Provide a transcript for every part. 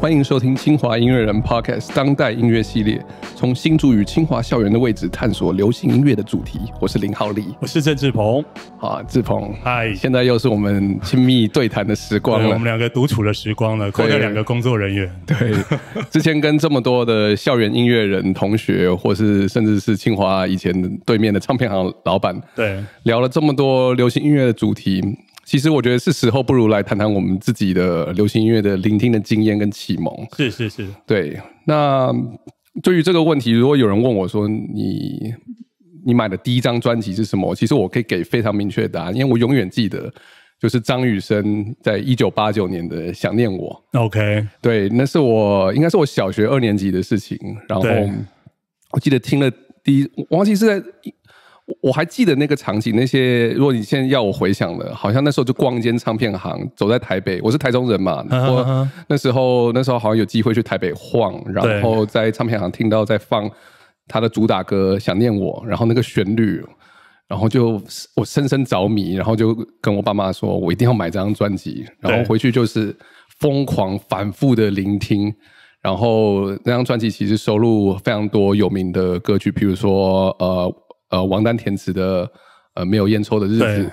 欢迎收听清华音乐人 Podcast 当代音乐系列，从新竹与清华校园的位置探索流行音乐的主题。我是林浩利，我是郑志鹏。啊，志鹏，嗨，现在又是我们亲密对谈的时光了。我们两个独处的时光了，扣掉两个工作人员。对，之前跟这么多的校园音乐人同学，或是甚至是清华以前对面的唱片行老板，对，聊了这么多流行音乐的主题。其实我觉得是时候，不如来谈谈我们自己的流行音乐的聆听的经验跟启蒙。是是是，对。那对于这个问题，如果有人问我说你你买的第一张专辑是什么？其实我可以给非常明确的答案，因为我永远记得，就是张雨生在一九八九年的《想念我》。OK，对，那是我应该是我小学二年级的事情。然后我记得听了第一，忘记是在。我还记得那个场景，那些如果你现在要我回想了，好像那时候就逛一间唱片行，走在台北，我是台中人嘛，我那时候那时候好像有机会去台北晃，然后在唱片行听到在放他的主打歌《想念我》，然后那个旋律，然后就我深深着迷，然后就跟我爸妈说，我一定要买这张专辑，然后回去就是疯狂反复的聆听，然后那张专辑其实收录非常多有名的歌曲，比如说呃。呃，王丹填词的呃，没有烟抽的日子，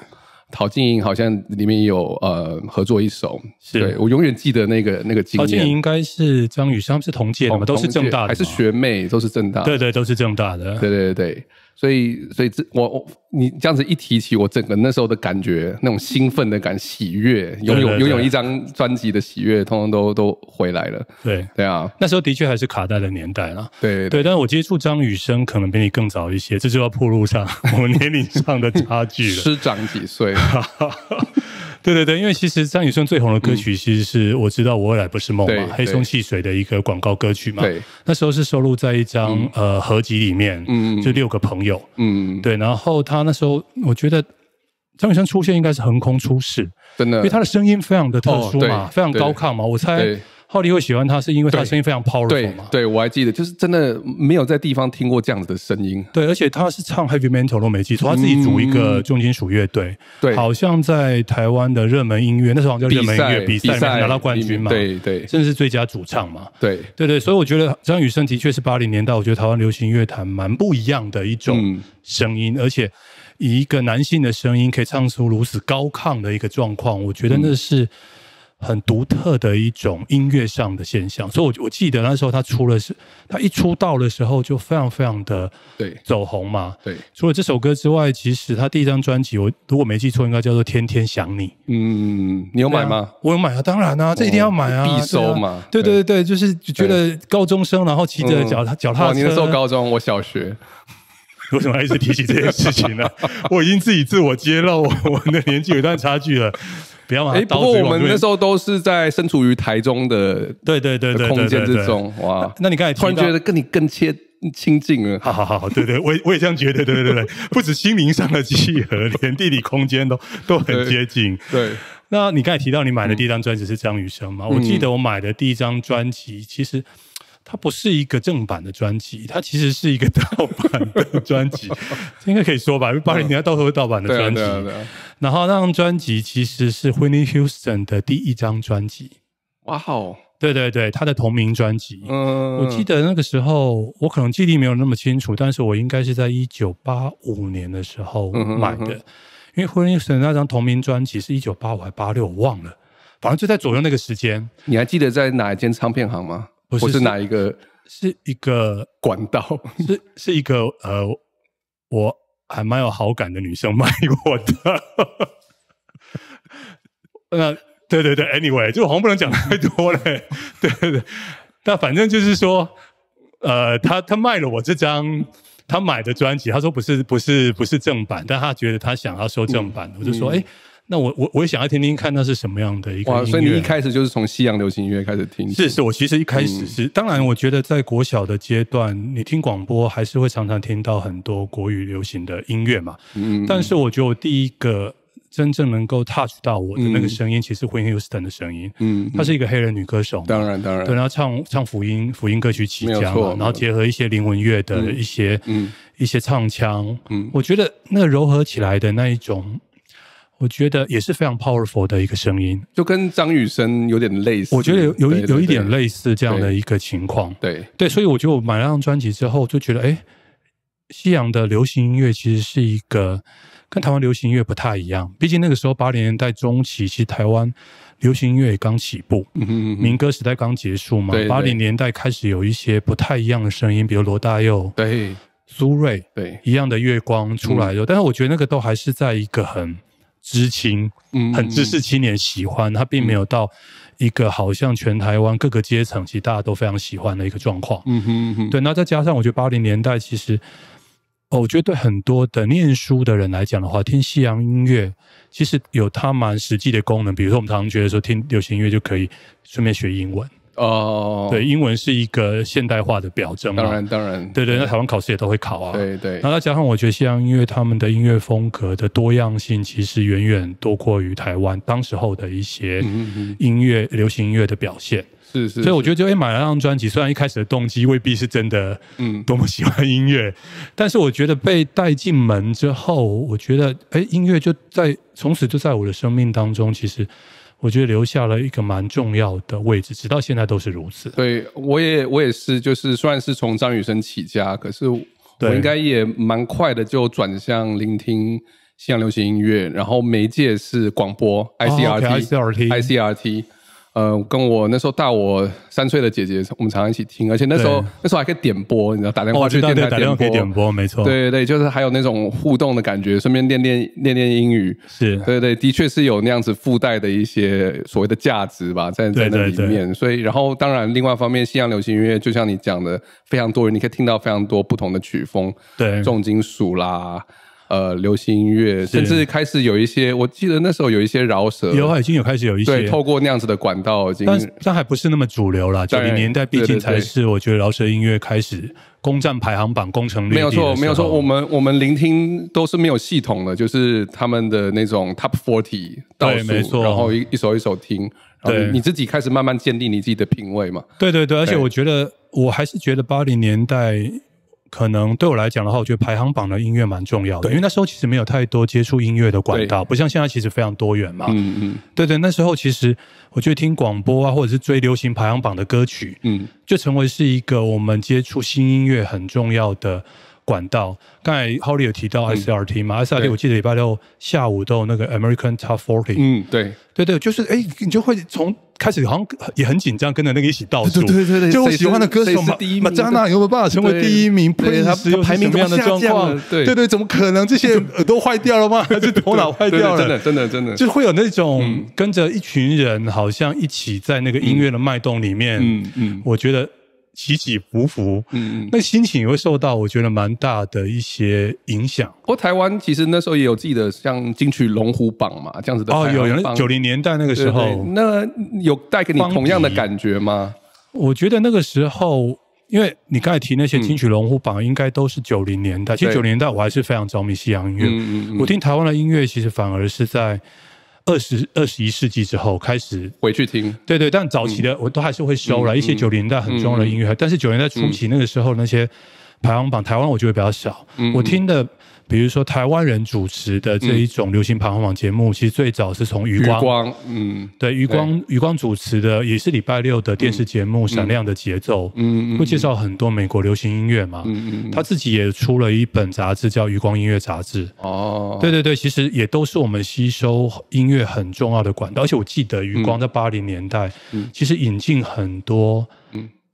陶晶莹好像里面有呃合作一首，对我永远记得那个那个经验。陶晶莹应该是张雨生是同届的嘛，都是正大的，还是学妹都是正大，对对，都是正大的，对对对。所以，所以这我我你这样子一提起，我整个那时候的感觉，那种兴奋的感、喜悦，拥有拥有一张专辑的喜悦，通通都都回来了。对对啊，那时候的确还是卡带的年代了。对对，但是我接触张雨生可能比你更早一些，这就要铺路上 我们年龄上的差距了。师长几岁？对对对，因为其实张雨生最红的歌曲，其实是我知道我未来不是梦嘛，黑松汽水的一个广告歌曲嘛。对，那时候是收录在一张呃合集里面，嗯，就六个朋友，嗯，对。然后他那时候，我觉得张雨生出现应该是横空出世，真的，因为他的声音非常的特殊嘛，非常高亢嘛，我猜。浩利会喜欢他，是因为他声音非常 powerful 嘛？对，我还记得，就是真的没有在地方听过这样子的声音。对，而且他是唱 heavy metal，都没记错，他自己组一个重金属乐队，对，好像在台湾的热门音乐，那时候叫热门音乐比赛拿到冠军嘛，对对，甚至是最佳主唱嘛，对。对对，所以我觉得张雨生的确是八零年代，我觉得台湾流行乐坛蛮不一样的一种声音，而且以一个男性的声音可以唱出如此高亢的一个状况，我觉得那是。很独特的一种音乐上的现象，所以，我我记得那时候他出了是，他一出道的时候就非常非常的对走红嘛。对，除了这首歌之外，其实他第一张专辑，我如果没记错，应该叫做《天天想你》。嗯，你有买吗？我有买啊，当然啊，这一定要买啊，必收嘛。对对对对，就是觉得高中生，然后骑着脚踏脚踏车。你那时候高中，我小学，为什么一直提起这件事情呢？我已经自己自我揭露，我们的年纪有一段差距了。不要哎，不过我们那时候都是在身处于台中的对对对对空间之中，哇！那你刚才突然觉得跟你更切亲近了，好好好，对对，我我也这样觉得，对对对，不止心灵上的契合，连地理空间都 都很接近。对，那你刚才提到你买的第一张专辑是张雨生嘛？我记得我买的第一张专辑其实。它不是一个正版的专辑，它其实是一个盗版的专辑，应该可以说吧？因为八零年代到处是盗版的专辑。然后那张专辑其实是 Whitney Houston 的第一张专辑。哇哦！对对对，他的同名专辑。嗯，我记得那个时候我可能记忆没有那么清楚，但是我应该是在一九八五年的时候买的，因为 Whitney Houston 那张同名专辑是一九八五还八六，我忘了，反正就在左右那个时间。你还记得在哪一间唱片行吗？不是哪一个，是一个 管道，是是一个呃，我还蛮有好感的女生卖我的。那对对对，anyway，就好像不能讲太多嘞。对对对，但反正就是说，呃，他他卖了我这张他买的专辑，他说不是不是不是正版，但他觉得他想要收正版，我就说哎。那我我我也想要听听看，那是什么样的一个音乐？所以你一开始就是从西洋流行音乐开始听？是是，我其实一开始是，当然，我觉得在国小的阶段，你听广播还是会常常听到很多国语流行的音乐嘛。嗯。但是我觉得我第一个真正能够 touch 到我的那个声音，其实 Whitney Houston 的声音。嗯。她是一个黑人女歌手。当然当然。对，然后唱唱福音福音歌曲起家嘛，然后结合一些灵魂乐的一些嗯一些唱腔。嗯。我觉得那个柔合起来的那一种。我觉得也是非常 powerful 的一个声音，就跟张雨生有点类似。我觉得有有一有一点类似这样的一个情况。对对，所以我觉得我买了张专辑之后，就觉得哎，西洋的流行音乐其实是一个跟台湾流行音乐不太一样。毕竟那个时候八零年代中期，其实台湾流行音乐也刚起步，民歌时代刚结束嘛。八零年代开始有一些不太一样的声音，比如罗大佑、对苏芮、对一样的月光出来的。但是我觉得那个都还是在一个很。知青，嗯，很知识青年喜欢他，并没有到一个好像全台湾各个阶层其实大家都非常喜欢的一个状况。嗯哼哼，对。那再加上我觉得八零年代其实，哦，我觉得对很多的念书的人来讲的话，听西洋音乐其实有它蛮实际的功能。比如说，我们常常觉得说听流行音乐就可以顺便学英文。哦，对，英文是一个现代化的表征。当然，当然，对对，那台湾考试也都会考啊。对对。然后再加上，我觉得西洋音乐他们的音乐风格的多样性，其实远远多过于台湾当时候的一些音乐、流行音乐的表现。是是。所以我觉得，就哎，买了张专辑，虽然一开始的动机未必是真的，嗯，多么喜欢音乐，但是我觉得被带进门之后，我觉得，哎，音乐就在从此就在我的生命当中，其实。我觉得留下了一个蛮重要的位置，直到现在都是如此。对，我也我也是，就是虽然是从张雨生起家，可是我应该也蛮快的就转向聆听西洋流行音乐，然后媒介是广播，ICRT，ICRT。呃，跟我那时候大我三岁的姐姐，我们常常一起听，而且那时候那时候还可以点播，你知道，打电话去电台点播，点播，没错，对对对，就是还有那种互动的感觉，顺便练练练练英语，是。对对，的确是有那样子附带的一些所谓的价值吧，在在那里面。所以，然后当然，另外一方面，西洋流行音乐就像你讲的，非常多人，你可以听到非常多不同的曲风，对，重金属啦。呃，流行音乐，甚至开始有一些，我记得那时候有一些饶舌，有已经有开始有一些，对，透过那样子的管道，但但还不是那么主流了。九零年代毕竟才是我觉得饶舌音乐开始攻占排行榜、攻城略地。没有错，没有错。我们我们聆听都是没有系统的，就是他们的那种 Top Forty 倒数，然后一一首一首听，对，你自己开始慢慢建立你自己的品味嘛。对对对，而且我觉得我还是觉得八零年代。可能对我来讲的话，我觉得排行榜的音乐蛮重要的，因为那时候其实没有太多接触音乐的管道，不像现在其实非常多元嘛。嗯嗯，对对，那时候其实我觉得听广播啊，或者是追流行排行榜的歌曲，嗯，就成为是一个我们接触新音乐很重要的管道。刚才 Holly 有提到 SRT 嘛，SRT 我记得礼拜六下午都有那个 American Top Forty。嗯，对对对，就是哎，你就会从。开始好像也很紧张，跟着那个一起倒数。对对对，就我喜欢的歌手嘛，马扎纳有没有办法成为第一名？他排名什么样的状况？对对对，怎么可能？这些耳朵坏掉了吗？还是头脑坏掉了？真的真的真的，就会有那种跟着一群人，好像一起在那个音乐的脉动里面。嗯嗯，我觉得。起起伏伏，嗯嗯，那心情也会受到我觉得蛮大的一些影响。不过台湾其实那时候也有自己的像金曲龙虎榜嘛，这样子的哦，有九零年代那个时候，那有带给你同样的感觉吗？我觉得那个时候，因为你刚才提那些金曲龙虎榜，应该都是九零年代。其实九零年代我还是非常着迷西洋音乐，我听台湾的音乐，其实反而是在。二十二十一世纪之后开始回去听，对对，但早期的我都还是会收了一些九零年代很重要的音乐，但是九零年代初期那个时候那些排行榜，台湾我觉得比较少，我听的。比如说台湾人主持的这一种流行排行榜节目，其实最早是从余光，嗯，对，余光余光主持的也是礼拜六的电视节目《闪亮的节奏》，嗯，会介绍很多美国流行音乐嘛，嗯嗯，他自己也出了一本杂志叫《余光音乐杂志》，哦，对对对，其实也都是我们吸收音乐很重要的管道，而且我记得余光在八零年代，嗯，其实引进很多嗯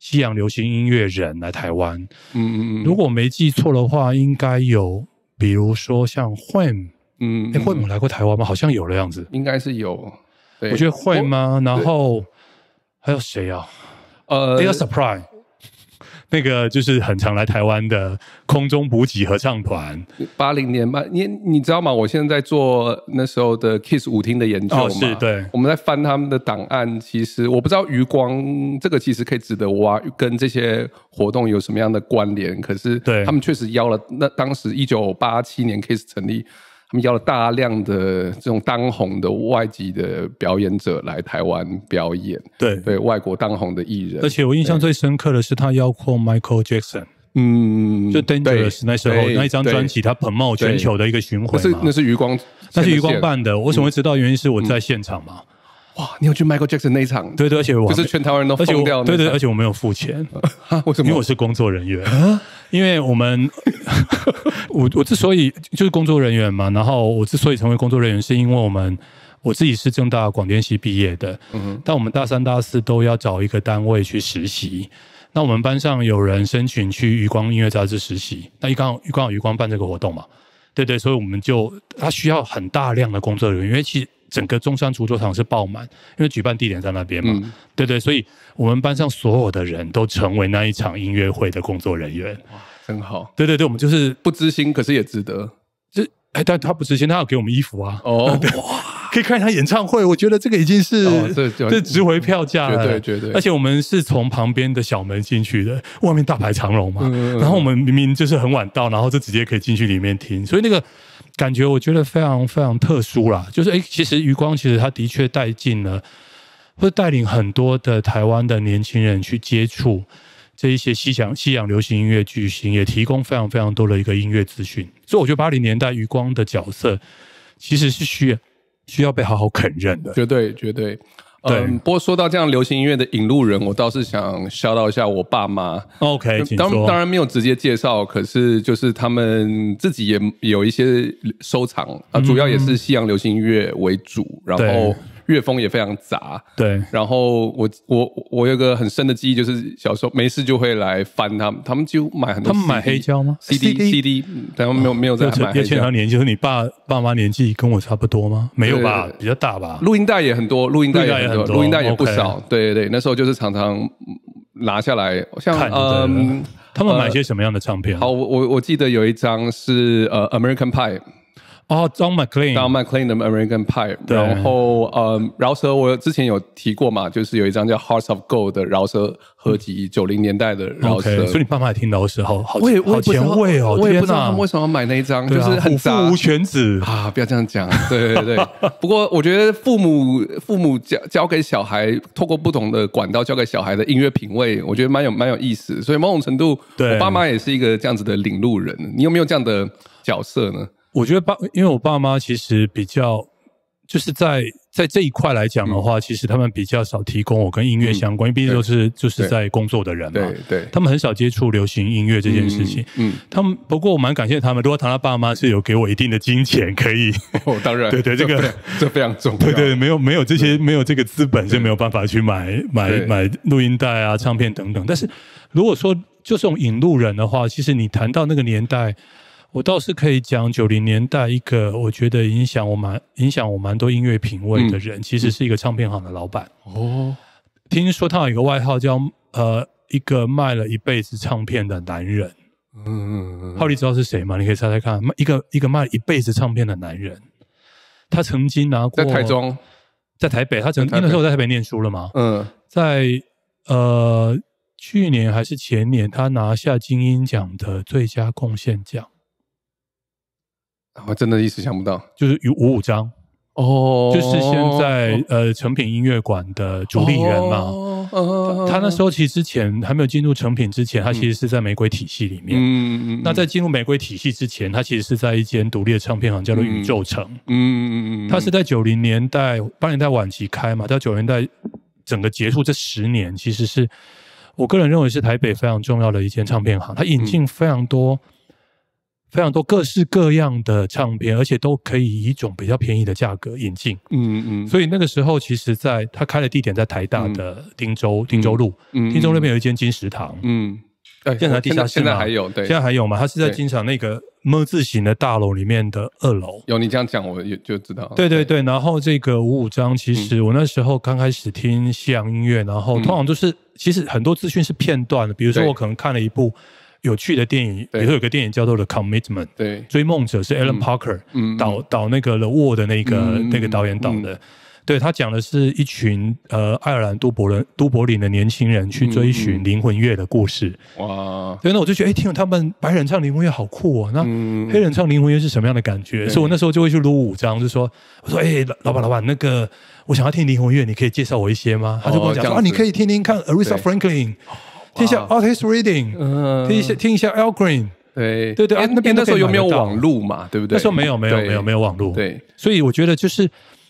西洋流行音乐人来台湾，嗯嗯嗯，如果没记错的话，应该有。比如说像惠姆，嗯，哎，惠姆来过台湾吗？好像有的样子，应该是有。我觉得会吗？然后还有谁啊？呃，Air Supply。那个就是很常来台湾的空中补给合唱团，八零年吧，你你知道吗？我现在在做那时候的 Kiss 舞厅的研究嘛，是对，我们在翻他们的档案。其实我不知道余光这个其实可以值得挖，跟这些活动有什么样的关联？可是对他们确实邀了，那当时一九八七年 Kiss 成立。他们邀了大量的这种当红的外籍的表演者来台湾表演，对对，外国当红的艺人。而且我印象最深刻的是他邀过 Michael Jackson，嗯，就 Dangerous 那时候那一张专辑，它 promo 全球的一个巡回嘛，那是余光，那是余光办的。我怎么会知道？原因是我在现场嘛。哇，你有去 Michael Jackson 那一场？对对，而且我就是全台湾人都疯掉。对对，而且我没有付钱，为什么？因为我是工作人员。因为我们，我我之所以就是工作人员嘛，然后我之所以成为工作人员，是因为我们我自己是正大广电系毕业的，嗯，但我们大三、大四都要找一个单位去实习。那我们班上有人申请去余光音乐杂志实习，那余光余光余光办这个活动嘛，对对，所以我们就他需要很大量的工作人员，因为其实。整个中山足球场是爆满，因为举办地点在那边嘛，对对，所以我们班上所有的人都成为那一场音乐会的工作人员，哇，真好。对对对，我们就是不知心，可是也值得。就哎，但他不知心，他要给我们衣服啊。哦，哇，可以看一他演唱会，我觉得这个已经是这这值回票价了，绝对绝对。而且我们是从旁边的小门进去的，外面大排长龙嘛，然后我们明明就是很晚到，然后就直接可以进去里面听，所以那个。感觉我觉得非常非常特殊啦，就是哎，其实余光其实他的确带进了，或带领很多的台湾的年轻人去接触这一些西洋西洋流行音乐巨星，也提供非常非常多的一个音乐资讯。所以我觉得八零年代余光的角色其实是需要需要被好好肯认的，绝对绝对。嗯，不过说到这样流行音乐的引路人，我倒是想 shout 一下我爸妈。OK，当当然没有直接介绍，可是就是他们自己也有一些收藏啊，主要也是西洋流行音乐为主，然后。乐风也非常杂，对。然后我我我有个很深的记忆，就是小时候没事就会来翻他们，他们就买很多。他们买黑胶吗？CD CD，他们没有没有在买。叶倩华年纪和你爸爸妈年纪跟我差不多吗？没有吧，比较大吧。录音带也很多，录音带也很多，录音带也不少。对对对，那时候就是常常拿下来，像嗯，他们买些什么样的唱片？好，我我我记得有一张是呃，American Pie。哦，John McLean，John McLean 的 American Pie，然后呃，饶舌我之前有提过嘛，就是有一张叫 Hearts of Gold 的饶舌合集，九零年代的饶舌。所以你爸妈也听饶舌，好好好前卫哦！我也不知道他们为什么买那一张，就是很父无犬子啊！不要这样讲，对对对。不过我觉得父母父母教教给小孩，透过不同的管道教给小孩的音乐品味，我觉得蛮有蛮有意思。所以某种程度，我爸妈也是一个这样子的领路人。你有没有这样的角色呢？我觉得爸，因为我爸妈其实比较，就是在在这一块来讲的话，其实他们比较少提供我跟音乐相关，因为毕竟都是就是在工作的人嘛，对对，他们很少接触流行音乐这件事情。嗯，他们不过我蛮感谢他们，如果他爸妈是有给我一定的金钱，可以，哦，当然，对对，这个这非常重要，对对，没有没有这些没有这个资本，是没有办法去买买买录音带啊、唱片等等。但是如果说就这种引路人的话，其实你谈到那个年代。我倒是可以讲九零年代一个我觉得影响我蛮影响我蛮多音乐品味的人，其实是一个唱片行的老板。哦，听说他有一个外号叫呃一个卖了一辈子唱片的男人。嗯嗯嗯。浩利知道是谁吗？你可以猜猜看，一个一个卖一辈子唱片的男人，他曾经拿过在台中，在台北，他曾经那时候在台北念书了吗？嗯，在呃去年还是前年，他拿下金鹰奖的最佳贡献奖。我真的一时想不到，就是有五五章哦，就是现在呃成品音乐馆的主理人嘛。他那时候其实之前还没有进入成品之前，他其实是在玫瑰体系里面。嗯嗯那在进入玫瑰体系之前，他其实是在一间独立的唱片行，叫做宇宙城。嗯嗯嗯。他是在九零年代八零年代晚期开嘛，到九零年代整个结束这十年，其实是我个人认为是台北非常重要的一间唱片行。他引进非常多。非常多各式各样的唱片，而且都可以以一种比较便宜的价格引进。嗯嗯。所以那个时候，其实在他开的地点在台大的汀州汀州路，汀州那边有一间金石堂。嗯。现在地下现在还有，对，现在还有吗？它是在金场那个么字形的大楼里面的二楼。有你这样讲，我也就知道。对对对，然后这个五五章，其实我那时候刚开始听西洋音乐，然后通常都是其实很多资讯是片段的，比如说我可能看了一部。有趣的电影，比如说有个电影叫做《The Commitment》，对，追梦者是 Alan Parker 导导那个《The War》的那个那个导演导的，对他讲的是一群呃爱尔兰都柏林都柏林的年轻人去追寻灵魂乐的故事。哇！对，那我就觉得，哎，听了他们白人唱灵魂乐好酷哦。那黑人唱灵魂乐是什么样的感觉？所以我那时候就会去撸五张，就说，我说，哎，老板老板，那个我想要听灵魂乐，你可以介绍我一些吗？他就跟我讲说，啊，你可以听听看 Aretha Franklin。听一下 Artist Reading，嗯，听一下听一下 Al Green，对。对对，那边那时候有没有网路嘛？对不对？那时候没有没有没有没有网路，对，所以我觉得就是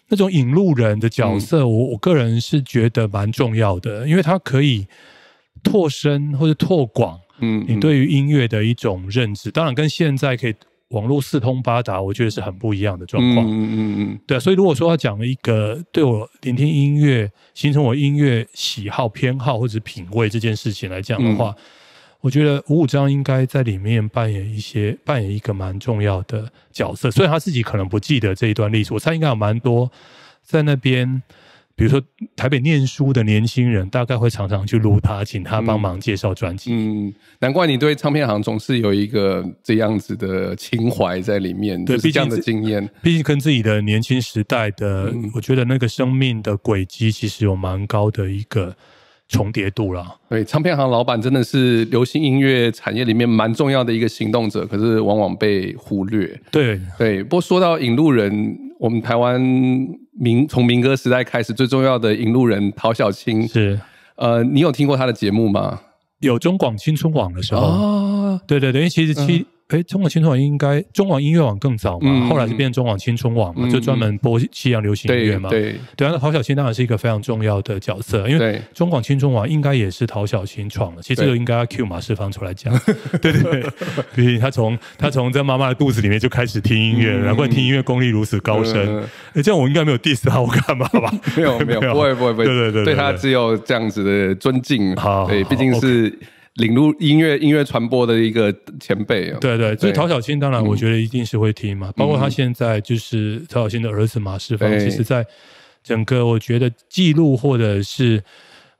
那种引路人的角色，我我个人是觉得蛮重要的，因为他可以拓深或者拓广，嗯，你对于音乐的一种认知，当然跟现在可以。网络四通八达，我觉得是很不一样的状况。嗯嗯嗯，对啊。所以如果说要讲一个对我聆听音乐、形成我音乐喜好、偏好或者品味这件事情来讲的话，我觉得五五章应该在里面扮演一些扮演一个蛮重要的角色。虽然他自己可能不记得这一段历史，我猜应该有蛮多在那边。比如说台北念书的年轻人，大概会常常去录他，请他帮忙介绍专辑。嗯，难怪你对唱片行总是有一个这样子的情怀在里面，对，这样的经验。毕竟跟自己的年轻时代的，我觉得那个生命的轨迹，其实有蛮高的一个重叠度了。对，唱片行老板真的是流行音乐产业里面蛮重要的一个行动者，可是往往被忽略。对对，不过说到引路人，我们台湾。民从民歌时代开始，最重要的引路人陶小青是，呃，你有听过他的节目吗？有中广青春网的时候，对对对，因为其实其。哎，中广青春网应该中广音乐网更早嘛，后来就变成中广青春网嘛，就专门播西洋流行音乐嘛。对对，那陶小青当然是一个非常重要的角色，因为中广青春网应该也是陶小青创的。其实这个应该要 Q 马世芳出来讲。对 对对，毕竟 他从他从在妈妈的肚子里面就开始听音乐，难怪听音乐功力如此高深。哎，这样我应该没有 diss 他，我干嘛 吧？没有没有，不会不会不会，对对对，对他只有这样子的尊敬。好，对，毕竟是。领路音乐音乐传播的一个前辈啊，对对，所以陶小青当然我觉得一定是会听嘛，包括他现在就是陶小青的儿子马世芳，其实在整个我觉得记录或者是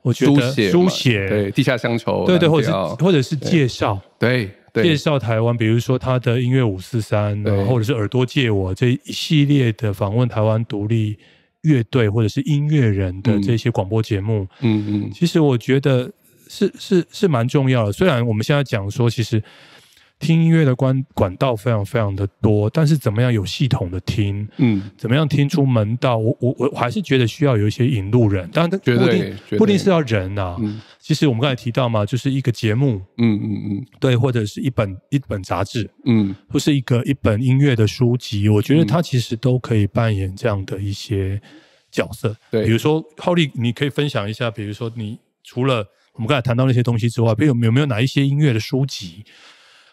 我觉得书写对地下乡愁，对对，或者是或者是介绍对介绍台湾，比如说他的音乐五四三，或者是耳朵借我这一系列的访问台湾独立乐队或者是音乐人的这些广播节目，嗯嗯，其实我觉得。是是是蛮重要的。虽然我们现在讲说，其实听音乐的管管道非常非常的多，但是怎么样有系统的听，嗯，怎么样听出门道，我我我还是觉得需要有一些引路人。当然，不一定不一定是要人啊。其实我们刚才提到嘛，就是一个节目，嗯嗯嗯，对，或者是一本一本杂志，嗯，或是一个一本音乐的书籍，我觉得它其实都可以扮演这样的一些角色。对，比如说浩利，你可以分享一下，比如说你除了我们刚才谈到那些东西之外，比如有没有哪一些音乐的书籍，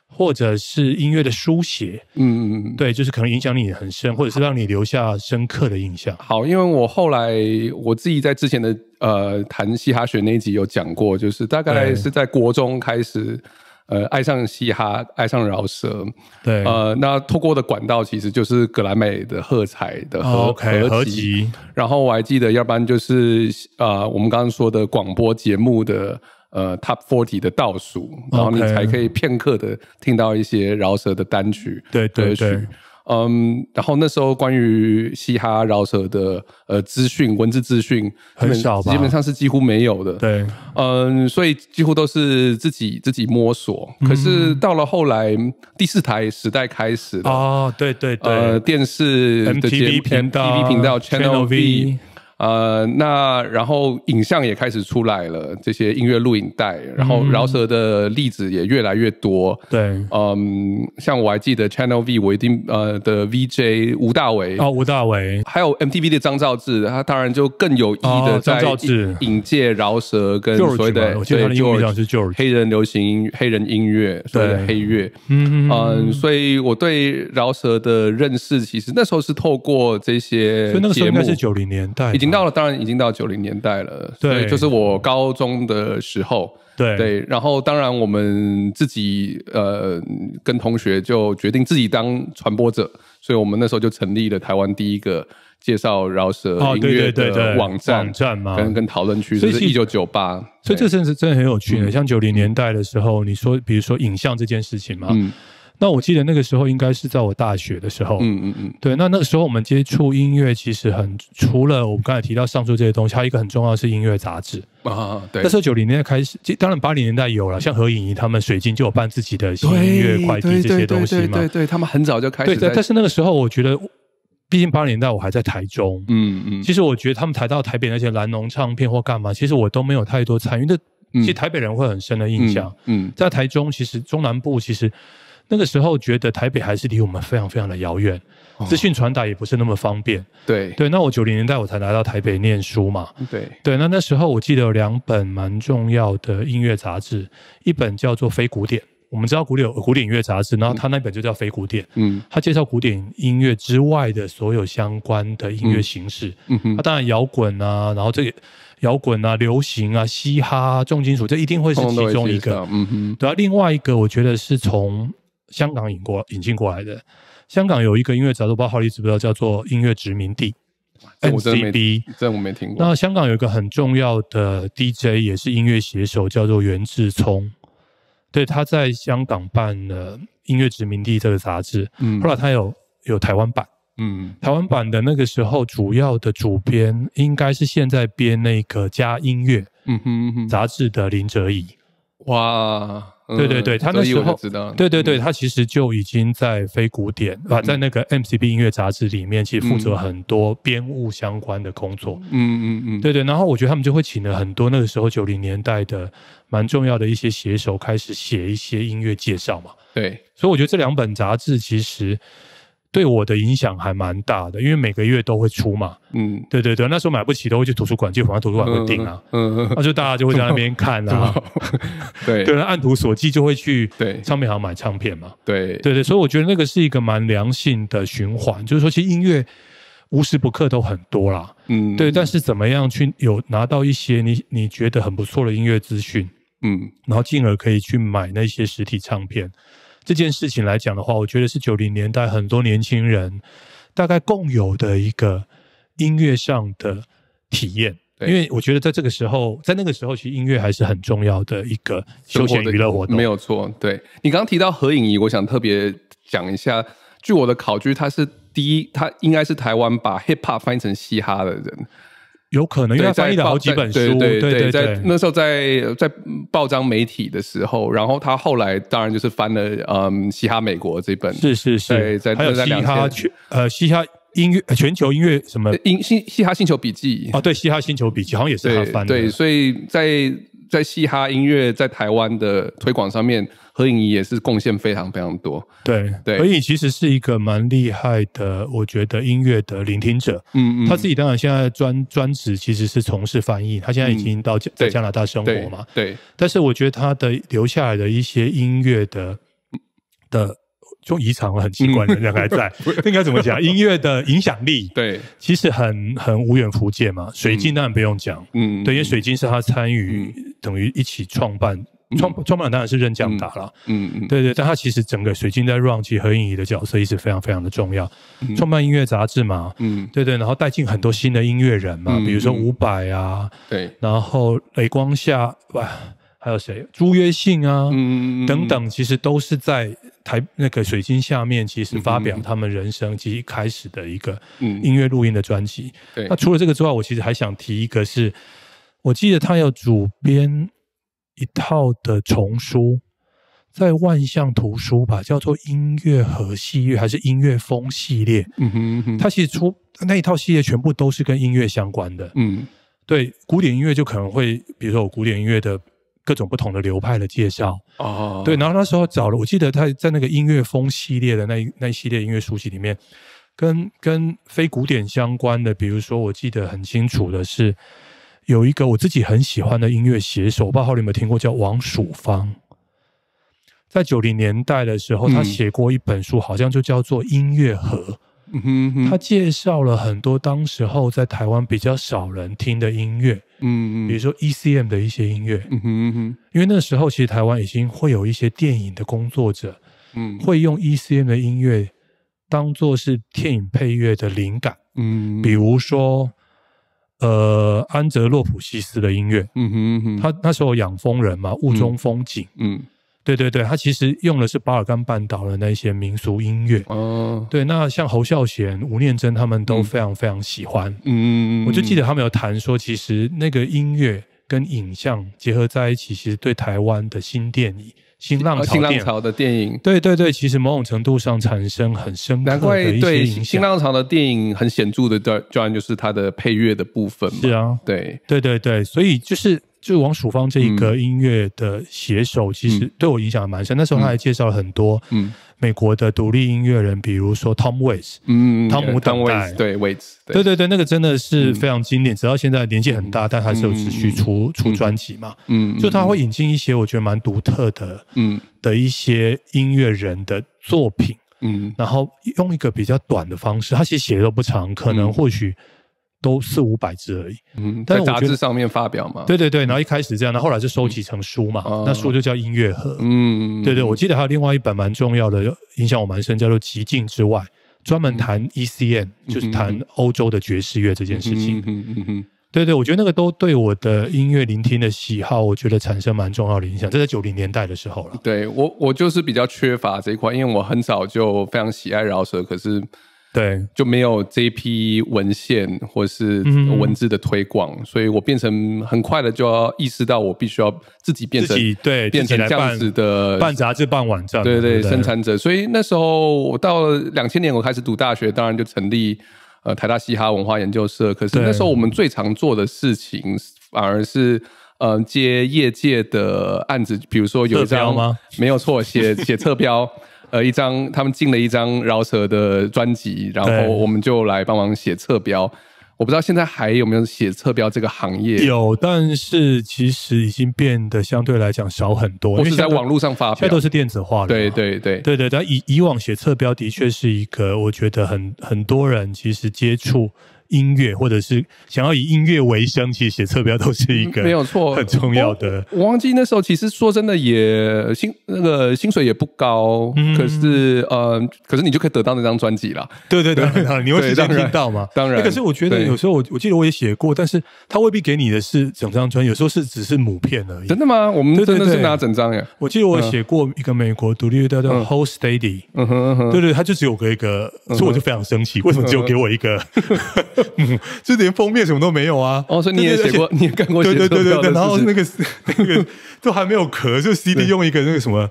或者是音乐的书写？嗯嗯嗯，对，就是可能影响你很深，或者是让你留下深刻的印象。好，因为我后来我自己在之前的呃谈嘻哈学那一集有讲过，就是大概是在国中开始。呃，爱上嘻哈，爱上饶舌，对，呃，那透过的管道其实就是格莱美的喝彩的合合集，然后我还记得，要不然就是呃，我们刚刚说的广播节目的呃 Top Forty 的倒数，然后你才可以片刻的听到一些饶舌的单曲，对对对。嗯，然后那时候关于嘻哈饶舌的呃资讯，文字资讯很少，基本上是几乎没有的。对，嗯，所以几乎都是自己自己摸索。可是到了后来第四台时代开始了，哦，对对对，呃，电视的节目，TV 频道，Channel V。呃，那然后影像也开始出来了，这些音乐录影带，然后饶舌的例子也越来越多。对，嗯，像我还记得 Channel V，我一定呃的 VJ 吴大维。哦，吴大维，还有 MTV 的张兆志，他当然就更有意的在引介饶舌跟所谓的对，就黑人流行音黑人音乐，所谓的黑乐。嗯嗯，所以我对饶舌的认识，其实那时候是透过这些，所以那个时候应该是九零年代，已经。到了，当然已经到九零年代了。对，就是我高中的时候。对对，然后当然我们自己呃跟同学就决定自己当传播者，所以我们那时候就成立了台湾第一个介绍饶舌音乐的网站网站嘛，跟跟讨论区。这是一九九八，所以这真是真的很有趣的。像九零年代的时候，你说比如说影像这件事情嘛。那我记得那个时候应该是在我大学的时候，嗯嗯嗯，对。那那个时候我们接触音乐，其实很除了我们刚才提到上述这些东西，还有一个很重要是音乐杂志啊。对，那时候九零年代开始，当然八零年代有了，像何颖仪他们水晶就有办自己的音乐快递这些东西嘛。对对，他们很早就开始。对，但是那个时候我觉得，毕竟八零年代我还在台中，嗯嗯，其实我觉得他们抬到台北那些蓝农唱片或干嘛，其实我都没有太多参与的。其实台北人会很深的印象。嗯，在台中，其实中南部其实那个时候觉得台北还是离我们非常非常的遥远，资讯传达也不是那么方便。对。对，那我九零年代我才来到台北念书嘛。对。对，那那时候我记得有两本蛮重要的音乐杂志，一本叫做《非古典》。我们知道古典古典音乐杂志，然后他那本就叫非古典，嗯，他介绍古典音乐之外的所有相关的音乐形式，嗯。哼，那当然摇滚啊，然后这个摇滚啊、流行啊、嘻哈、重金属，这一定会是其中一个，嗯哼，对啊，另外一个我觉得是从香港引过引进过来的，香港有一个音乐杂志，不知道浩利知不知道，叫做音乐殖民地，NCB，这我没听过。那香港有一个很重要的 DJ，也是音乐写手，叫做袁志聪。对，他在香港办了《音乐殖民地》这个杂志，嗯，后来他有有台湾版，嗯，台湾版的那个时候主要的主编应该是现在编那个《加音乐》嗯哼杂志的林哲仪，哇。对对对，他那时候，对对对，他其实就已经在非古典啊，在那个 MCB 音乐杂志里面，其实负责很多编务相关的工作。嗯嗯嗯，对对。然后我觉得他们就会请了很多那个时候九零年代的蛮重要的一些写手，开始写一些音乐介绍嘛。对，所以我觉得这两本杂志其实。对我的影响还蛮大的，因为每个月都会出嘛。嗯，对对对，那时候买不起都会去图书馆，去华图书馆会订啊。嗯嗯，那就大家就会在那边看啊。对对，按图索骥就会去对唱片行买唱片嘛。对对对，所以我觉得那个是一个蛮良性的循环，就是说其实音乐无时不刻都很多啦。嗯，对，但是怎么样去有拿到一些你你觉得很不错的音乐资讯，嗯，然后进而可以去买那些实体唱片。这件事情来讲的话，我觉得是九零年代很多年轻人大概共有的一个音乐上的体验。因为我觉得在这个时候，在那个时候，其实音乐还是很重要的一个休闲娱乐活动。没有错，对你刚刚提到何颖仪，我想特别讲一下。据我的考据，他是第一，他应该是台湾把 hip hop 翻译成嘻哈的人。有可能，因为他翻译了好几本书，对对对，在那时候在在报章媒体的时候，然后他后来当然就是翻了嗯嘻哈美国这本，是是是，在还有嘻哈全呃嘻哈音乐全球音乐什么？音嘻嘻哈星球笔记。啊，对嘻哈星球笔记好像也是他翻的，对，所以在。在嘻哈音乐在台湾的推广上面，何颖仪也是贡献非常非常多。对对，何颖其实是一个蛮厉害的，我觉得音乐的聆听者。嗯嗯，他自己当然现在专专职其实是从事翻译，他现在已经到在加拿大生活嘛。对，但是我觉得他的留下来的一些音乐的的。就遗传很奇怪，人家还在，应该怎么讲？音乐的影响力，对，其实很很无远弗届嘛。水晶当然不用讲，嗯，对，因为水晶是他参与，等于一起创办，创创办当然是任江达了，嗯嗯，对对，但他其实整个水晶在 run，其实何颖仪的角色一直非常非常的重要。创办音乐杂志嘛，嗯，对对，然后带进很多新的音乐人嘛，比如说伍佰啊，对，然后雷光夏哇。还有谁？朱约信啊，等等，其实都是在台那个水晶下面，其实发表他们人生其实开始的一个音乐录音的专辑。那除了这个之外，我其实还想提一个，是我记得他有主编一套的丛书，在万象图书吧，叫做《音乐和系列》还是《音乐风》系列？嗯哼，他其实出那一套系列全部都是跟音乐相关的。嗯，对，古典音乐就可能会，比如说我古典音乐的。各种不同的流派的介绍。哦，对，然后那时候找了，我记得他在那个音乐风系列的那那一系列音乐书籍里面，跟跟非古典相关的，比如说我记得很清楚的是，有一个我自己很喜欢的音乐写手，不知道你有没有听过，叫王曙芳，在九零年代的时候，他写过一本书，好像就叫做《音乐盒》。嗯哼，他介绍了很多当时候在台湾比较少人听的音乐，嗯嗯，比如说 ECM 的一些音乐，嗯哼嗯哼，因为那时候其实台湾已经会有一些电影的工作者，嗯，会用 ECM 的音乐当做是电影配乐的灵感，嗯，比如说呃安哲洛普西斯的音乐，嗯哼嗯哼，他那时候养蜂人嘛，雾中风景，嗯。对对对，他其实用的是巴尔干半岛的那些民俗音乐。哦，对，那像侯孝贤、吴念真他们都非常非常喜欢。嗯，我就记得他们有谈说，其实那个音乐跟影像结合在一起，其实对台湾的新电影、新浪潮、新浪潮的电影，对对对，其实某种程度上产生很深刻的一些影响。新浪潮的电影很显著的，当然就是它的配乐的部分嘛。是啊，对对对对，所以就是。就王曙芳这一个音乐的写手，其实对我影响蛮深。那时候他还介绍了很多美国的独立音乐人，比如说 Tom Waits，嗯，汤姆等待，对 Waits，对。对对，那个真的是非常经典。直到现在年纪很大，但还是有持续出出专辑嘛。嗯，就他会引进一些我觉得蛮独特的，嗯，的一些音乐人的作品，嗯，然后用一个比较短的方式，他其实写的都不长，可能或许。都四五百字而已，嗯，在杂志上面发表嘛，对对对，然后一开始这样，那后来就收集成书嘛，那书就叫音乐盒，嗯，对对，我记得还有另外一本蛮重要的，影响我蛮深，叫做《极境之外》，专门谈 ECM，就是谈欧洲的爵士乐这件事情，嗯嗯嗯，对对，我觉得那个都对我的音乐聆听的喜好，我觉得产生蛮重要的影响，这在九零年代的时候了。对我，我就是比较缺乏这一块，因为我很早就非常喜爱饶舌，可是。对，就没有这批文献或是文字的推广，所以我变成很快的就要意识到，我必须要自己变成对变成这样子的办杂志、办网站，对对生产者。所以那时候我到两千年我开始读大学，当然就成立呃台大嘻哈文化研究社。可是那时候我们最常做的事情，反而是呃接业界的案子，比如说有一张吗？没有错，写 写侧标。呃，一张他们进了一张饶舌的专辑，然后我们就来帮忙写侧标。我不知道现在还有没有写侧标这个行业？有，但是其实已经变得相对来讲少很多，因为在网络上发，现在都是电子化的。对对对对对，但以以往写侧标的确是一个，我觉得很很多人其实接触。音乐，或者是想要以音乐为生，其实写侧标都是一个没有错很重要的。我忘记那时候，其实说真的，也薪那个薪水也不高，可是呃，可是你就可以得到那张专辑了。对对对，你会直接听到吗？当然。可是我觉得有时候我我记得我也写过，但是他未必给你的是整张专，有时候是只是母片而已。真的吗？我们真的是拿整张耶。我记得我写过一个美国独立乐队叫 Whole Steady，嗯哼，对对，他就只有给一个，所以我就非常生气，为什么只有给我一个？嗯，就连封面什么都没有啊！哦，所以你也写过，你也干过对对对对对。然后那个 那个都还没有壳，就 CD 用一个那个什么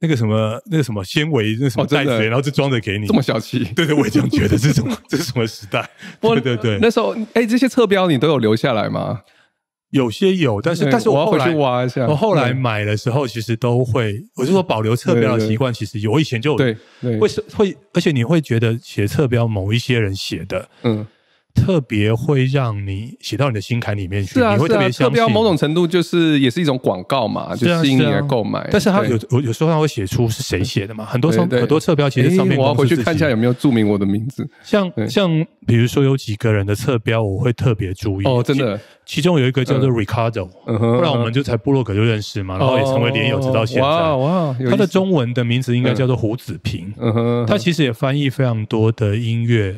那个什么那个什么纤维那什么袋子，然后就装着给你，这么小气？对对，我也这样觉得，这种这是什么时代？对对对，那时候哎，这些侧标你都有留下来吗？有些有，但是但是我回去挖一下。我后来买的时候，其实都会，我就说保留侧标的习惯，其实有，我以前就对，会是会，而且你会觉得写侧标某一些人写的，嗯。特别会让你写到你的心坎里面去，你会特别特别某种程度就是也是一种广告嘛，就吸引你来购买。但是他有有有时候他会写出是谁写的嘛，很多上很多侧标其实上面我要回去看一下有没有注明我的名字。像像比如说有几个人的侧标，我会特别注意。哦，真的。其中有一个叫做 Ricardo，不然我们就才部落格就认识嘛，然后也成为连友，直到现在。哇哇，他的中文的名字应该叫做胡子平，他其实也翻译非常多的音乐。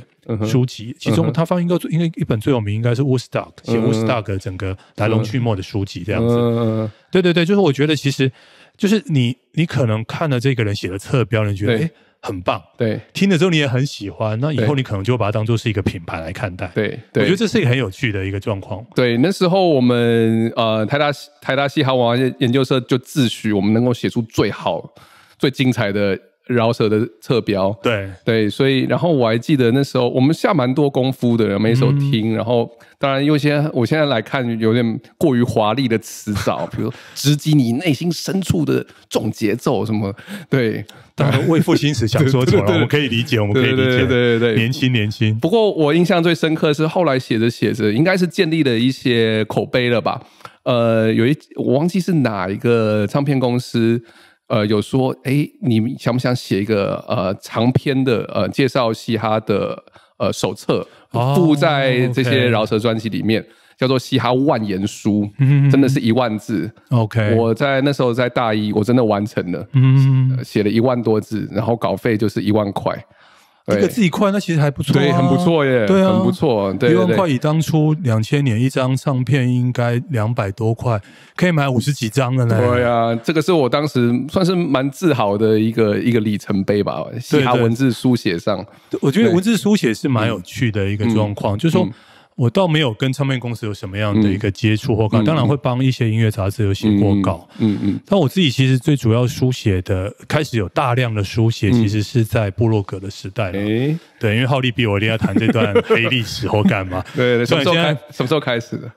书籍，其中他翻译过，因为一本最有名应该是 Woodstock，写 Woodstock 整个来龙去脉的书籍这样子。对对对，就是我觉得其实就是你你可能看了这个人写的侧标，你觉得哎很棒，对，听了之后你也很喜欢，那以后你可能就会把它当做是一个品牌来看待。对，我觉得这是一个很有趣的一个状况。对，那时候我们呃台大台大西哈文化研究社就自诩我们能够写出最好最精彩的。饶舌的侧标，对。对，所以然后我还记得那时候我们下蛮多功夫的，每首听，然后当然有些我现在来看有点过于华丽的词藻，比如直击你内心深处的重节奏什么，对，当然为赋新词想说错了，我们可以理解，我们可以理解，对对对，年轻年轻。不过我印象最深刻是后来写着写着，应该是建立了一些口碑了吧？呃，有一我忘记是哪一个唱片公司。呃，有说，哎，你想不想写一个呃长篇的呃介绍嘻哈的呃手册，附在这些饶舌专辑里面，叫做《嘻哈万言书》，真的是一万字。OK，我在那时候在大一，我真的完成了，嗯，写了一万多字，然后稿费就是一万块。一个自己块，那其实还不错，对，很不错耶，对啊，很不错。一万块以当初两千年一张唱片应该两百多块，可以买五十几张的呢。对啊，这个是我当时算是蛮自豪的一个一个里程碑吧。嘻哈文字书写上，我觉得文字书写是蛮有趣的一个状况，就是说。我倒没有跟唱片公司有什么样的一个接触或稿，当然会帮一些音乐杂志有写过稿。嗯嗯，但我自己其实最主要书写的，开始有大量的书写，其实是在布洛格的时代了。对，因为浩利比我一定要谈这段 黑历史或干嘛？对对，什么时候开？什么时候开始的？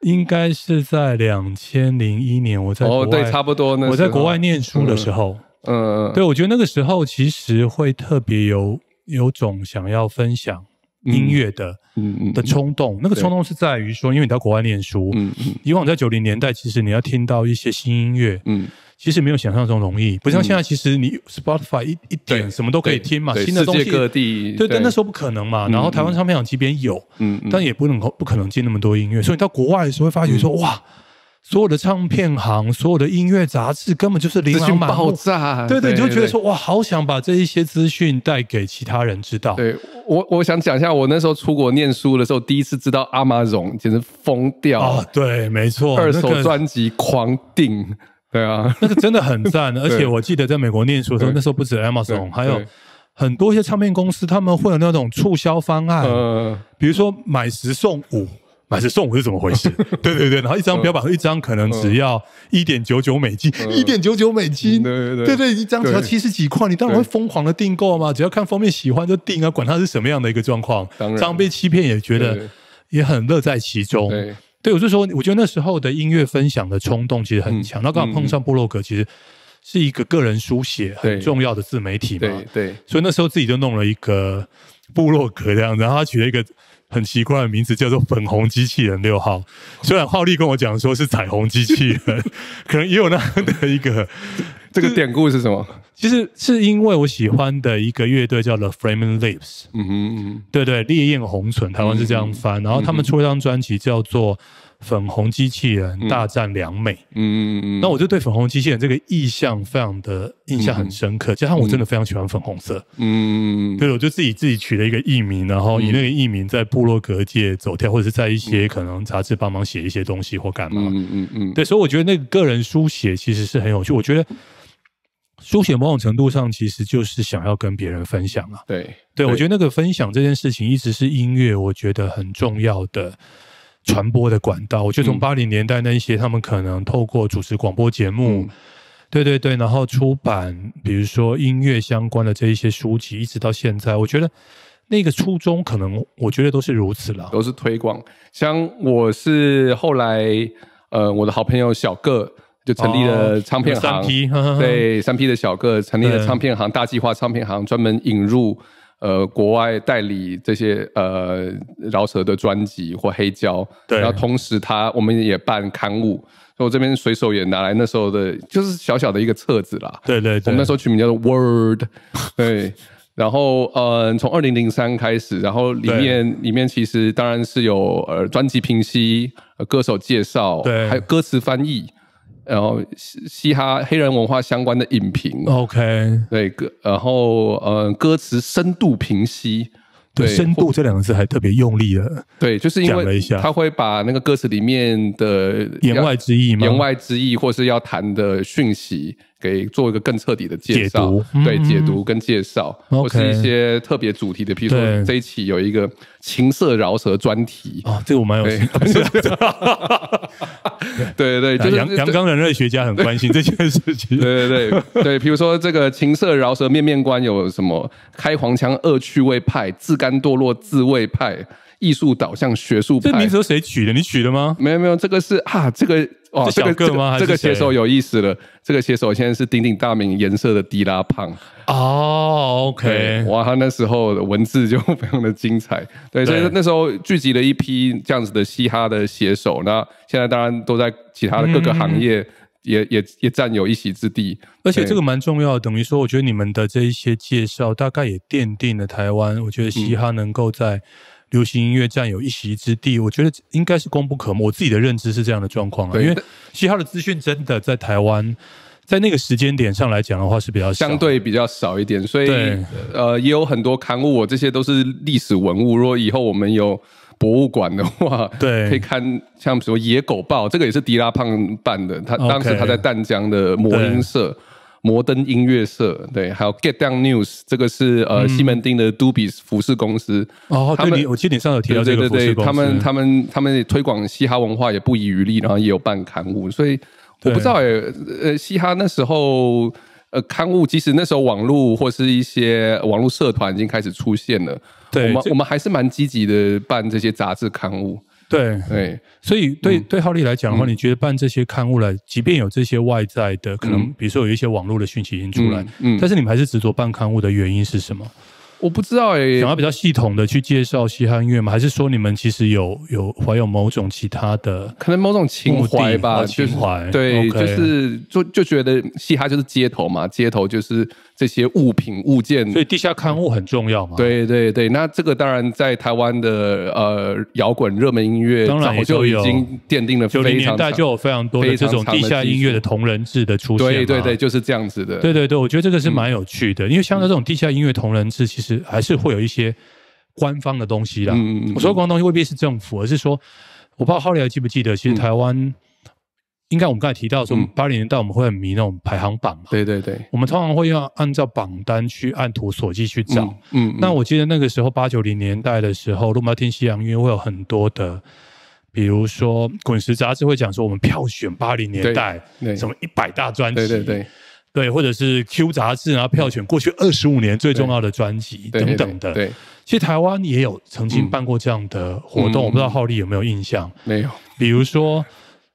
应该是在两千零一年，我在哦，对，差不多那。我在国外念书的时候，嗯，对，我觉得那个时候其实会特别有有种想要分享音乐的，嗯嗯的冲动。那个冲动是在于说，因为你到国外念书，嗯嗯，以往在九零年代，其实你要听到一些新音乐，嗯。其实没有想象中容易，不像现在，其实你 Spotify 一一点什么都可以听嘛，新的东西，各地，对但，那时候不可能嘛。然后台湾唱片厂即便有，嗯，但也不能不可能进那么多音乐，所以到国外的时候会发觉说，哇，所有的唱片行，所有的音乐杂志根本就是琳琅满目，爆炸，对对，你就觉得说，哇，好想把这一些资讯带给其他人知道。对我，我想讲一下，我那时候出国念书的时候，第一次知道阿玛荣，简直疯掉。啊！对，没错，二手专辑狂订。对啊，那个真的很赞，而且我记得在美国念书的时候，那时候不止 Amazon，还有很多一些唱片公司，他们会有那种促销方案，比如说买十送五，买十送我是怎么回事？对对对，然后一张标榜一张可能只要一点九九美金，一点九九美金，对对对，对一张只要七十几块，你当然会疯狂的订购嘛，只要看封面喜欢就订啊，管它是什么样的一个状况，当然。被欺骗也觉得也很乐在其中。对，我就说，我觉得那时候的音乐分享的冲动其实很强。那刚好碰上布洛格，其实是一个个人书写很重要的自媒体嘛。对，所以那时候自己就弄了一个布洛格这样子，然后他取了一个很奇怪的名字，叫做“粉红机器人六号”。虽然浩利跟我讲说是彩虹机器人，可能也有那样的一个。这个典故是什么？其实是因为我喜欢的一个乐队叫 The Flaming Lips，嗯哼，对对，烈焰红唇，台湾是这样翻。然后他们出一张专辑叫做《粉红机器人大战良美》，嗯嗯嗯。那我就对粉红机器人这个意象非常的印象很深刻，加上我真的非常喜欢粉红色，嗯嗯嗯。对，我就自己自己取了一个艺名，然后以那个艺名在部落格界走跳，或者是在一些可能杂志帮忙写一些东西或干嘛，嗯嗯嗯。对，所以我觉得那个个人书写其实是很有趣，我觉得。书写某种程度上其实就是想要跟别人分享啊。对，对我觉得那个分享这件事情一直是音乐，我觉得很重要的传播的管道。我觉得从八零年代那一些，他们可能透过主持广播节目，对对对，然后出版，比如说音乐相关的这一些书籍，一直到现在，我觉得那个初衷可能我觉得都是如此了，都是推广。像我是后来，呃，我的好朋友小个。就成立了唱片行，对，三 P 的小个成立了唱片行，大计划唱片行专门引入呃国外代理这些呃饶舌的专辑或黑胶，对，然后同时他我们也办刊物，所以我这边随手也拿来那时候的，就是小小的一个册子啦，对对，我们那时候取名叫做 Word，对，然后呃从二零零三开始，然后里面里面其实当然是有呃专辑评析、歌手介绍，对，还有歌词翻译。然后嘻嘻哈黑人文化相关的影评，OK，对歌，然后呃歌词深度评析，对深度这两个字还特别用力的，对，就是因为他会把那个歌词里面的言外之意、言外之意，或是要谈的讯息。给做一个更彻底的介绍，对解读跟介绍，或是一些特别主题的，比如说这一期有一个情色饶舌专题啊，这个我蛮有兴趣。对对对，就是杨杨刚人类学家很关心这件事情。对对对对，比如说这个情色饶舌面面观有什么？开黄腔恶趣味派、自甘堕落自卫派、艺术导向学术派。这名字谁取的？你取的吗？没有没有，这个是啊，这个。哦，这个这个写手有意思了。这个写手现在是鼎鼎大名颜色的迪拉胖哦。OK，哇，他那时候的文字就非常的精彩。对，所以那时候聚集了一批这样子的嘻哈的写手。那现在当然都在其他的各个行业也也也占有一席之地。而且这个蛮重要，等于说，我觉得你们的这一些介绍，大概也奠定了台湾，我觉得嘻哈能够在。流行音乐占有一席之地，我觉得应该是功不可没。我自己的认知是这样的状况啊，因为嘻哈的资讯真的在台湾，在那个时间点上来讲的话是比较相对比较少一点，所以呃也有很多刊物，我这些都是历史文物。如果以后我们有博物馆的话，对，可以看像比如《野狗报》，这个也是迪拉胖办的，他当时他在淡江的魔音社。摩登音乐社，对，还有 Get Down News，这个是呃西门町的 Dubis 服饰公司。哦，他们我记得你上有提到这个服饰公司，他们他们他们推广嘻哈文化也不遗余力，然后也有办刊物，所以我不知道诶，呃，嘻哈那时候呃刊物，即使那时候网络或是一些网络社团已经开始出现了，对，我们我们还是蛮积极的办这些杂志刊物。对。对，所以对对浩利来讲的话，你觉得办这些刊物来，即便有这些外在的可能，比如说有一些网络的讯息已经出来，嗯，但是你们还是执着办刊物的原因是什么？我不知道诶，想要比较系统的去介绍嘻哈音乐吗？还是说你们其实有有怀有某种其他的，可能某种情怀吧？情怀对，就是就就觉得嘻哈就是街头嘛，街头就是这些物品物件，所以地下刊物很重要嘛。对对对，那这个当然在台湾的呃摇滚热门音乐，当然就已经奠定了九零年代就有非常多的这种地下音乐的同人志的出现。对对对，就是这样子的。对对对，我觉得这个是蛮有趣的，因为像这种地下音乐同人志，其实。是还是会有一些官方的东西啦。我说官方东西未必是政府，而是说，我不知道浩利还记不记得，其实台湾应该我们刚才提到说，八零年代我们会很迷那种排行榜嘛。对对对，我们通常会要按照榜单去按图索骥去找。嗯，那我记得那个时候八九零年代的时候，如果要听西洋音乐，会有很多的，比如说《滚石》杂志会讲说，我们票选八零年代什么一百大专辑。对对对。对，或者是 Q 杂志，然后票选过去二十五年最重要的专辑等等的。对，其实台湾也有曾经办过这样的活动，我不知道浩利有没有印象？没有。比如说，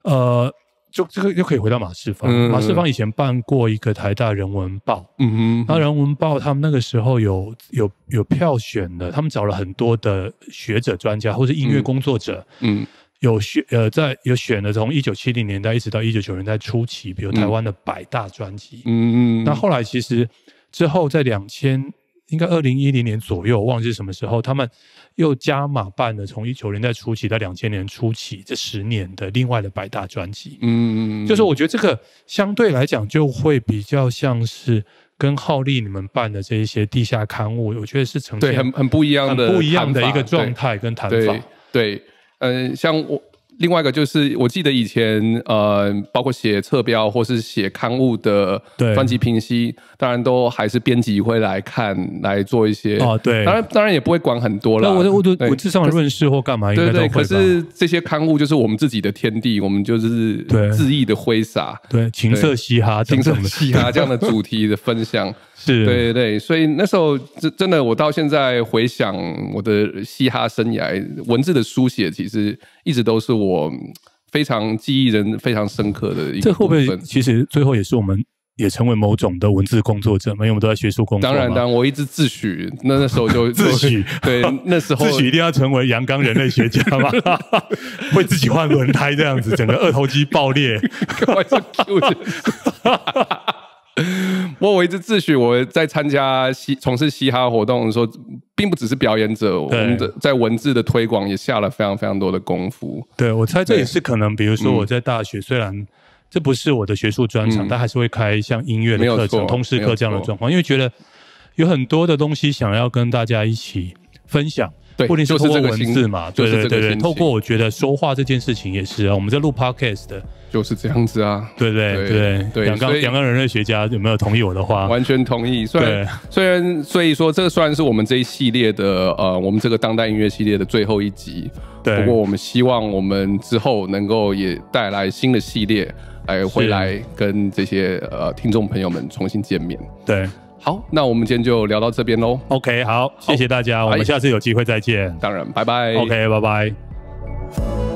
呃，就这个又可以回到马世芳。马世芳以前办过一个台大人文报，嗯哼，那人文报他们那个时候有有有票选的，他们找了很多的学者专家或者音乐工作者，嗯。有选呃，在有选的，从一九七零年代一直到一九九年代初期，比如台湾的百大专辑。嗯嗯。那后来其实之后在两千，应该二零一零年左右，忘记是什么时候，他们又加码办了从一九年代初期到两千年初期这十年的另外的百大专辑。嗯嗯。就是我觉得这个相对来讲就会比较像是跟浩利你们办的这一些地下刊物，我觉得是呈现很很不一样的不一样的一个状态跟谈法。对。嗯，像我另外一个就是，我记得以前呃，包括写侧标或是写刊物的专辑评析。当然都还是编辑会来看来做一些哦，对，当然当然也不会管很多了。我我我我至上论事或干嘛，对对。可是这些刊物就是我们自己的天地，我们就是恣意的挥洒，对情色嘻哈、情色嘻哈这样的主题的分享，是对对对。所以那时候真真的，我到现在回想我的嘻哈生涯，文字的书写其实一直都是我非常记忆人非常深刻的一个。这会不会其实最后也是我们？也成为某种的文字工作者嘛？因为我们都在学术工作。当然，当然，我一直自诩，那那时候就 自诩，对，那时候自诩一定要成为阳刚人类学家嘛，会自己换轮胎这样子，整个二头肌爆裂。我我一直自诩我在参加嘻从事嘻哈活动的时候，并不只是表演者，我们的在文字的推广也下了非常非常多的功夫。对，我猜这也是可能，比如说我在大学虽然。这不是我的学术专长，但还是会开像音乐的课程、通识课这样的状况，因为觉得有很多的东西想要跟大家一起分享，不一定是通过文字嘛，对对对对，透过我觉得说话这件事情也是啊，我们在录 podcast 的，就是这样子啊，对对对对，两个两个人类学家有没有同意我的话？完全同意。虽然虽然所以说这个虽然是我们这一系列的呃，我们这个当代音乐系列的最后一集，对，不过我们希望我们之后能够也带来新的系列。来回来跟这些呃听众朋友们重新见面。对，好，那我们今天就聊到这边喽。OK，好，谢谢大家，我们下次有机会再见。当然，拜拜。OK，拜拜。